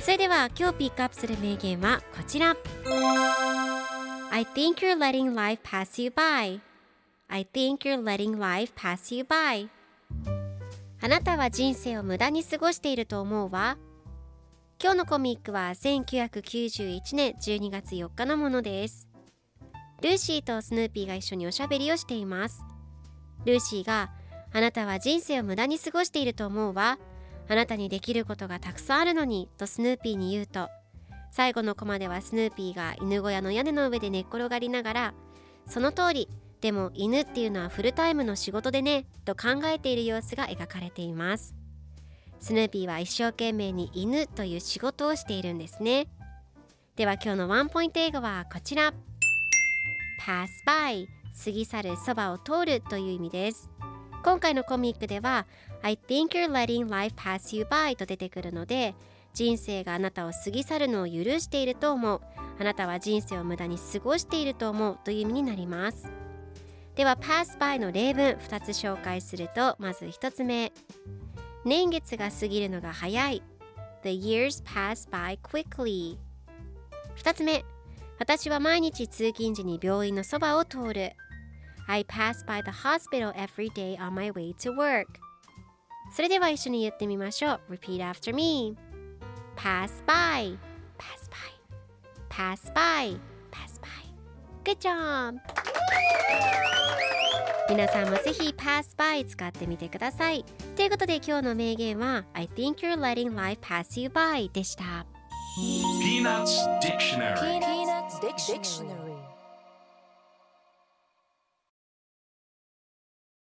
それでは今日ピックアップする名言はこちら。I think you're letting life pass you by. I think you're letting life pass you by. あなたは人生を無駄に過ごしていると思うわ。今日のコミックは1991年12月4日のものです。ルーシーとスヌーピーが一緒におしゃべりをしています。ルーシーがあなたは人生を無駄に過ごしていると思うわ。あなたにできることがたくさんあるのにとスヌーピーに言うと最後のコマではスヌーピーが犬小屋の屋根の上で寝っ転がりながらその通りでも犬っていうのはフルタイムの仕事でねと考えている様子が描かれています。スヌーピーは一生懸命に犬という仕事をしているんですね。では今日のワンポイント英語はこちら。Pass by 過ぎ去るそばを通るという意味です。今回のコミックでは I think you're letting life pass you by と出てくるので人生があなたを過ぎ去るのを許していると思う。あなたは人生を無駄に過ごしていると思うという意味になります。では pass by の例文2つ紹介するとまず1つ目。年月が過ぎるのが早い。The years pass by quickly 2つ目。私は毎日通勤時に病院のそばを通る。I pass by the hospital every day on my way to work それでは一緒に言ってみましょう Repeat after me Pass by Pass by Pass by Pass by Good job! 皆さんもぜひ Pass by 使ってみてくださいということで今日の名言は I think you're letting life pass you by でした Peanuts Dictionary Peanuts Dictionary